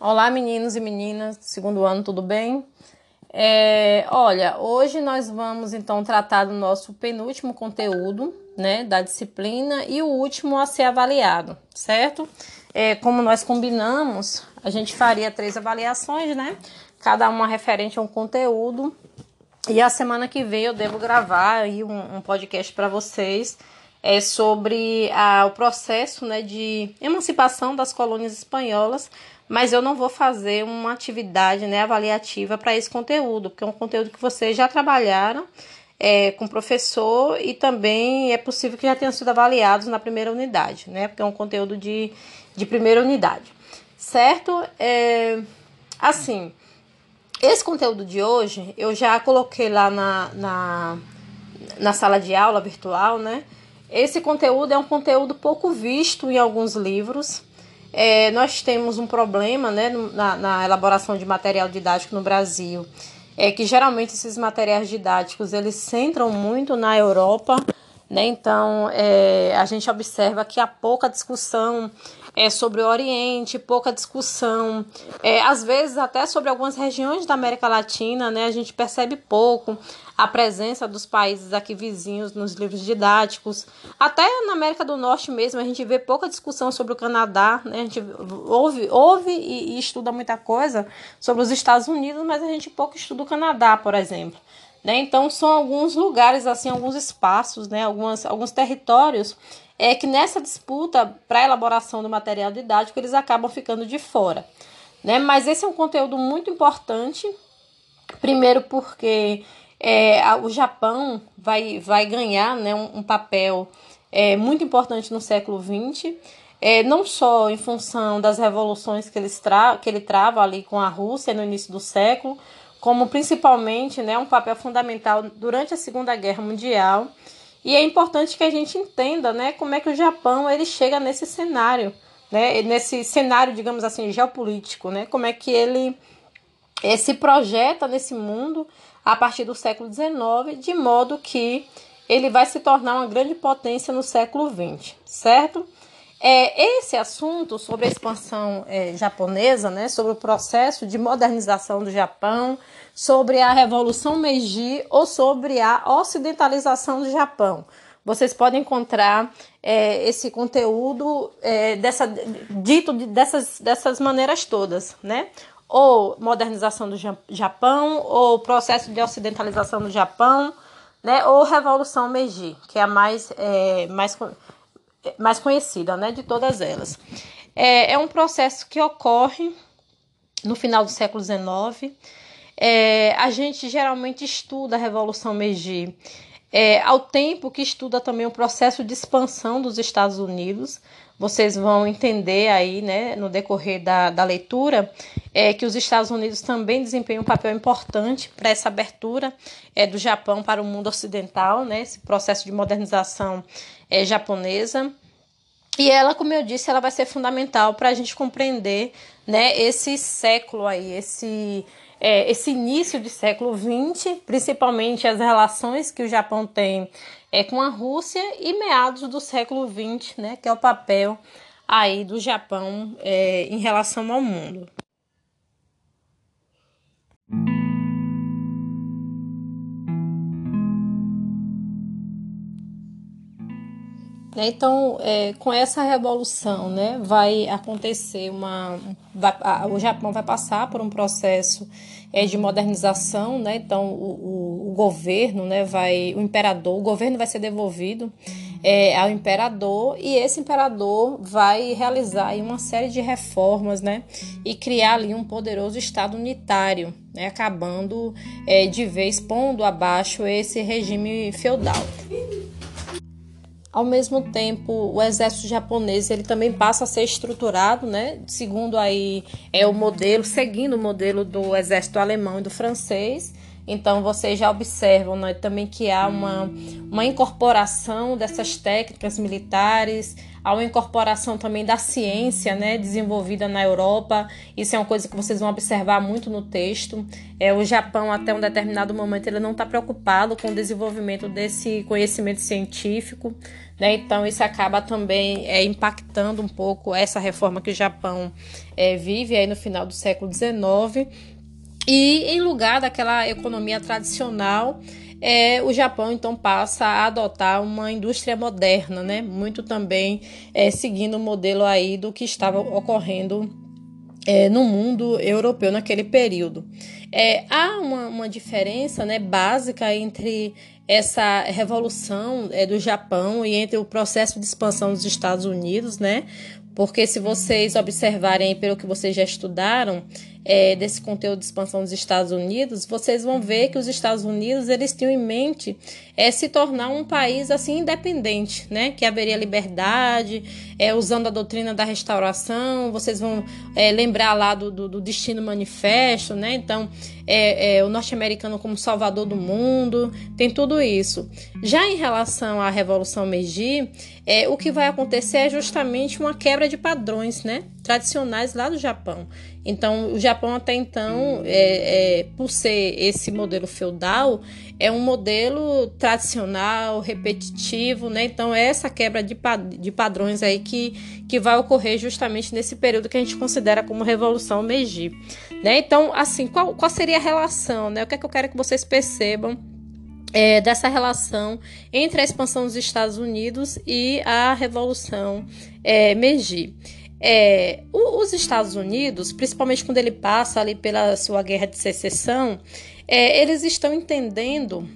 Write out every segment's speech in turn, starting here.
Olá, meninos e meninas, segundo ano, tudo bem? É, olha, hoje nós vamos então tratar do nosso penúltimo conteúdo, né, da disciplina e o último a ser avaliado, certo? É, como nós combinamos, a gente faria três avaliações, né? Cada uma referente a um conteúdo. E a semana que vem eu devo gravar aí um, um podcast para vocês é sobre a, o processo né, de emancipação das colônias espanholas mas eu não vou fazer uma atividade né, avaliativa para esse conteúdo, porque é um conteúdo que vocês já trabalharam é, com o professor e também é possível que já tenham sido avaliados na primeira unidade, né? Porque é um conteúdo de, de primeira unidade, certo? É, assim, esse conteúdo de hoje eu já coloquei lá na, na, na sala de aula virtual, né? Esse conteúdo é um conteúdo pouco visto em alguns livros, é, nós temos um problema né, na, na, elaboração de material didático no Brasil, é que geralmente esses materiais didáticos eles centram muito na Europa, né? Então é, a gente observa que há pouca discussão é, sobre o Oriente, pouca discussão, é, às vezes até sobre algumas regiões da América Latina, né? A gente percebe pouco a presença dos países aqui vizinhos nos livros didáticos. Até na América do Norte mesmo, a gente vê pouca discussão sobre o Canadá, né? A gente ouve, ouve e, e estuda muita coisa sobre os Estados Unidos, mas a gente pouco estuda o Canadá, por exemplo. Né? Então, são alguns lugares, assim, alguns espaços, né? Algumas, alguns territórios é que nessa disputa para a elaboração do material didático eles acabam ficando de fora. Né? Mas esse é um conteúdo muito importante, primeiro porque é, o Japão vai, vai ganhar né, um, um papel é, muito importante no século XX, é, não só em função das revoluções que, eles tra que ele trava ali com a Rússia no início do século, como principalmente né, um papel fundamental durante a Segunda Guerra Mundial e é importante que a gente entenda, né, como é que o Japão ele chega nesse cenário, né, nesse cenário, digamos assim, geopolítico, né, como é que ele, ele se projeta nesse mundo a partir do século XIX, de modo que ele vai se tornar uma grande potência no século XX, certo? É, esse assunto sobre a expansão é, japonesa, né, sobre o processo de modernização do Japão, sobre a Revolução Meiji ou sobre a ocidentalização do Japão. Vocês podem encontrar é, esse conteúdo é, dessa, dito de, dessas, dessas maneiras todas, né? Ou modernização do Japão, ou processo de ocidentalização do Japão, né? Ou Revolução Meiji, que é a mais, é, mais, mais conhecida né? de todas elas. É, é um processo que ocorre no final do século XIX é, a gente geralmente estuda a Revolução Meiji é, ao tempo que estuda também o processo de expansão dos Estados Unidos. Vocês vão entender aí, né, no decorrer da, da leitura, é, que os Estados Unidos também desempenham um papel importante para essa abertura é, do Japão para o mundo ocidental, né, esse processo de modernização é, japonesa. E ela, como eu disse, ela vai ser fundamental para a gente compreender né, esse século aí, esse é, esse início de século XX, principalmente as relações que o Japão tem é, com a Rússia e meados do século XX, né, que é o papel aí do Japão é, em relação ao mundo. Então, é, com essa revolução, né, vai acontecer uma. Vai, a, o Japão vai passar por um processo é, de modernização, né? Então, o, o, o, governo, né, vai. O imperador, o governo vai ser devolvido é, ao imperador e esse imperador vai realizar uma série de reformas, né? E criar ali um poderoso Estado unitário, né, acabando é, de vez pondo abaixo esse regime feudal. Ao mesmo tempo, o exército japonês ele também passa a ser estruturado, né? Segundo aí é o modelo, seguindo o modelo do exército alemão e do francês, Então vocês já observam né, também que há uma, uma incorporação dessas técnicas militares, há uma incorporação também da ciência né, desenvolvida na Europa. Isso é uma coisa que vocês vão observar muito no texto. É, o Japão, até um determinado momento, ele não está preocupado com o desenvolvimento desse conhecimento científico. Né? Então, isso acaba também é, impactando um pouco essa reforma que o Japão é, vive aí no final do século XIX. E em lugar daquela economia tradicional, é, o Japão então passa a adotar uma indústria moderna, né? Muito também é, seguindo o modelo aí do que estava ocorrendo é, no mundo europeu naquele período. É, há uma, uma diferença né, básica entre essa revolução é, do Japão e entre o processo de expansão dos Estados Unidos, né? Porque se vocês observarem pelo que vocês já estudaram, é, desse conteúdo de expansão dos Estados Unidos, vocês vão ver que os Estados Unidos eles tinham em mente é, se tornar um país assim independente, né? Que haveria liberdade, é, usando a doutrina da restauração. Vocês vão é, lembrar lá do, do, do, Destino Manifesto, né? Então, é, é, o norte-americano como salvador do mundo, tem tudo isso. Já em relação à Revolução Meiji, é, o que vai acontecer é justamente uma quebra de padrões, né? Tradicionais lá do Japão. Então, o Japão até então, é, é, por ser esse modelo feudal, é um modelo tradicional, repetitivo, né? Então, é essa quebra de, de padrões aí que, que vai ocorrer justamente nesse período que a gente considera como Revolução Meiji, né? Então, assim, qual, qual seria a relação, né? O que é que eu quero que vocês percebam é, dessa relação entre a expansão dos Estados Unidos e a Revolução é, Meiji. É, os Estados Unidos, principalmente quando ele passa ali pela sua guerra de secessão, é, eles estão entendendo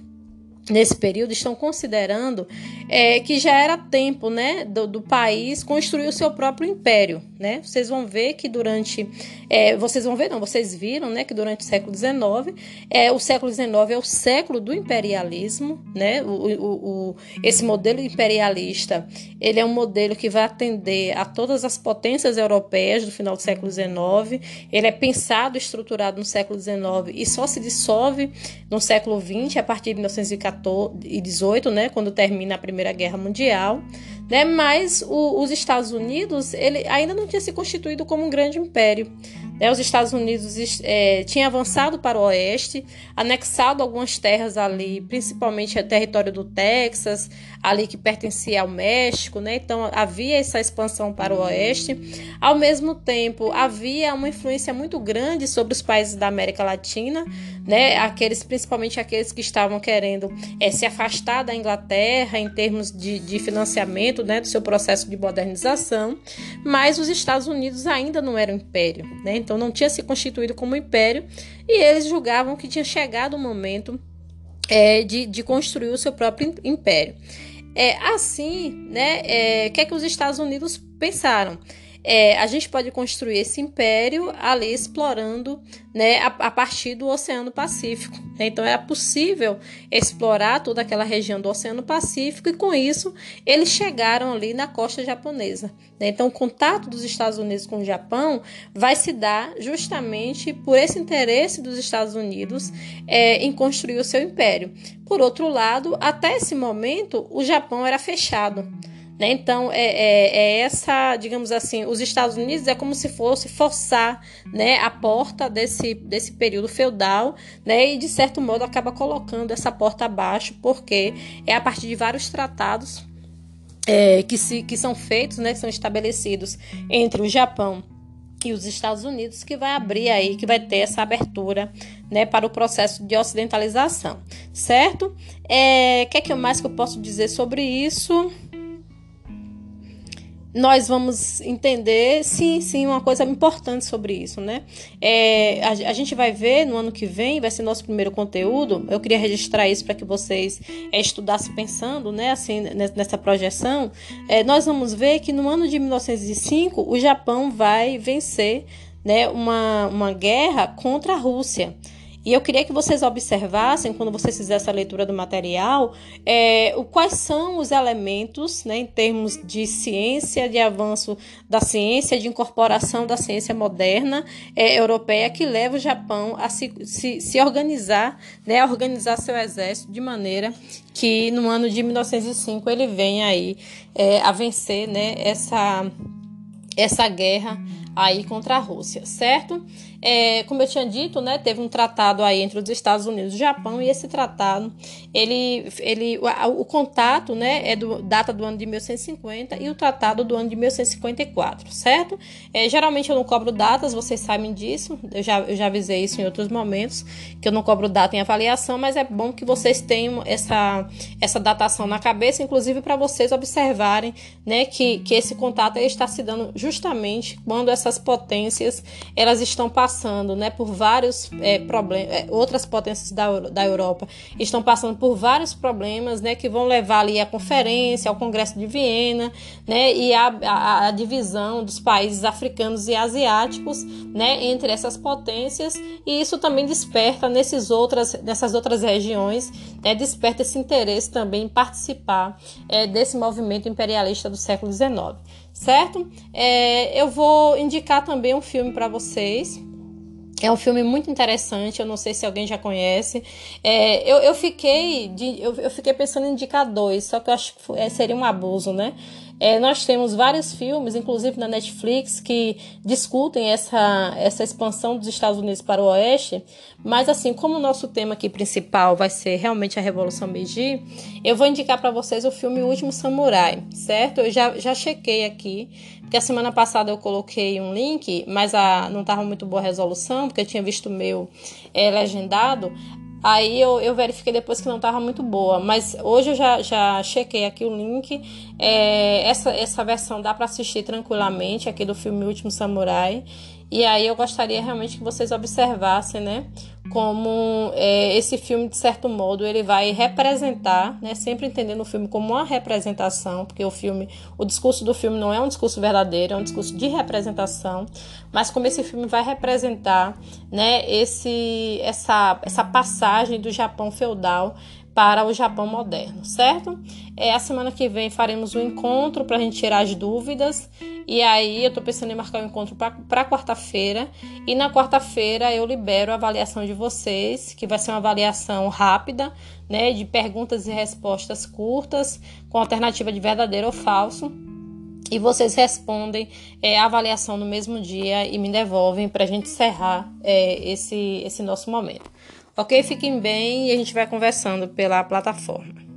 nesse período estão considerando é, que já era tempo né, do, do, país construir o seu próprio império. Né? Vocês vão ver que durante. É, vocês vão ver, não, vocês viram né, que durante o século XIX, é, o século XIX é o século do imperialismo. Né? O, o, o, esse modelo imperialista ele é um modelo que vai atender a todas as potências europeias do final do século XIX. Ele é pensado, estruturado no século XIX e só se dissolve no século XX, a partir de 1914. 18, né, quando termina a Primeira Guerra Mundial, né, mas o, os Estados Unidos ele ainda não tinha se constituído como um grande império. Né, os Estados Unidos é, tinham avançado para o oeste, anexado algumas terras ali, principalmente o território do Texas, ali que pertencia ao México, né? Então havia essa expansão para o oeste. Ao mesmo tempo, havia uma influência muito grande sobre os países da América Latina, né? Aqueles, principalmente aqueles que estavam querendo é, se afastar da Inglaterra em termos de, de financiamento, né? Do seu processo de modernização. Mas os Estados Unidos ainda não eram império, né? Então não tinha se constituído como império e eles julgavam que tinha chegado o momento é, de, de construir o seu próprio império. É, assim, né, é, o que é que os Estados Unidos pensaram? É, a gente pode construir esse império ali explorando né, a, a partir do Oceano Pacífico. Então era possível explorar toda aquela região do Oceano Pacífico e com isso eles chegaram ali na costa japonesa. Né? Então o contato dos Estados Unidos com o Japão vai se dar justamente por esse interesse dos Estados Unidos é, em construir o seu império. Por outro lado, até esse momento o Japão era fechado. Né? Então, é, é, é, essa, digamos assim, os Estados Unidos é como se fosse forçar né, a porta desse, desse período feudal né, e, de certo modo, acaba colocando essa porta abaixo, porque é a partir de vários tratados é, que, se, que são feitos, né, que são estabelecidos entre o Japão e os Estados Unidos que vai abrir aí, que vai ter essa abertura, né, para o processo de ocidentalização, certo? O é, que é que mais que eu posso dizer sobre isso? Nós vamos entender, sim, sim, uma coisa importante sobre isso, né? É, a, a, gente vai ver no ano que vem, vai ser nosso primeiro conteúdo. Eu queria registrar isso para que vocês é, estudassem pensando, né, assim, nessa projeção. É, nós vamos ver que no ano de 1905 o Japão vai vencer, né, uma, uma guerra contra a Rússia. E eu queria que vocês observassem, quando vocês fizessem essa leitura do material, é, o, quais são os elementos, né, em termos de ciência, de avanço da ciência, de incorporação da ciência moderna é, europeia, que leva o Japão a se, se, se organizar, né, a organizar seu exército de maneira que no ano de 1905 ele venha aí é, a vencer né, essa, essa guerra aí contra a Rússia, certo? É, como eu tinha dito, né, teve um tratado aí entre os Estados Unidos e o Japão e esse tratado, ele, ele, o, o contato, né, é do data do ano de 1150 e o tratado do ano de 1154, certo? É, geralmente eu não cobro datas, vocês sabem disso, eu já, eu já avisei isso em outros momentos, que eu não cobro data em avaliação, mas é bom que vocês tenham essa, essa datação na cabeça, inclusive para vocês observarem, né, que, que esse contato está se dando justamente quando essas potências elas estão passando né, por vários é, problemas, é, outras potências da, da Europa. Estão passando por vários problemas né, que vão levar ali a conferência, ao Congresso de Viena, né, e a divisão dos países africanos e asiáticos né, entre essas potências, e isso também desperta nesses outras, nessas outras regiões, né, desperta esse interesse também em participar é, desse movimento imperialista do século XIX certo? É, eu vou indicar também um filme para vocês é um filme muito interessante, eu não sei se alguém já conhece. É, eu, eu, fiquei de, eu, eu, fiquei pensando em indicar dois, só que eu acho que é, seria um abuso, né? É, nós temos vários filmes, inclusive na Netflix, que discutem essa, essa expansão dos Estados Unidos para o Oeste, mas assim, como o nosso tema aqui principal vai ser realmente a Revolução Meiji, eu vou indicar para vocês o filme O Último Samurai, certo? Eu já, já chequei aqui, porque a semana passada eu coloquei um link, mas a, não estava muito boa a resolução, porque eu tinha visto o meu é, legendado. Aí eu, eu verifiquei depois que não estava muito boa, mas hoje eu já, já chequei aqui o link. É, essa, essa versão dá para assistir tranquilamente aqui do filme Último Samurai. E aí eu gostaria realmente que vocês observassem, né? como é, esse filme, de certo modo, ele vai representar, né, sempre entendendo o filme como uma representação, porque o filme, o discurso do filme não é um discurso verdadeiro, é um discurso de representação, mas como esse filme vai representar, né, esse, essa, essa passagem do Japão feudal para o Japão moderno, certo? É, a semana que vem faremos um encontro para a gente tirar as dúvidas. E aí eu estou pensando em marcar um encontro para quarta-feira. E na quarta-feira eu libero a avaliação de vocês, que vai ser uma avaliação rápida, né? De perguntas e respostas curtas, com alternativa de verdadeiro ou falso. E vocês respondem é, a avaliação no mesmo dia e me devolvem para a gente encerrar é, esse, esse nosso momento. Ok? Fiquem bem e a gente vai conversando pela plataforma.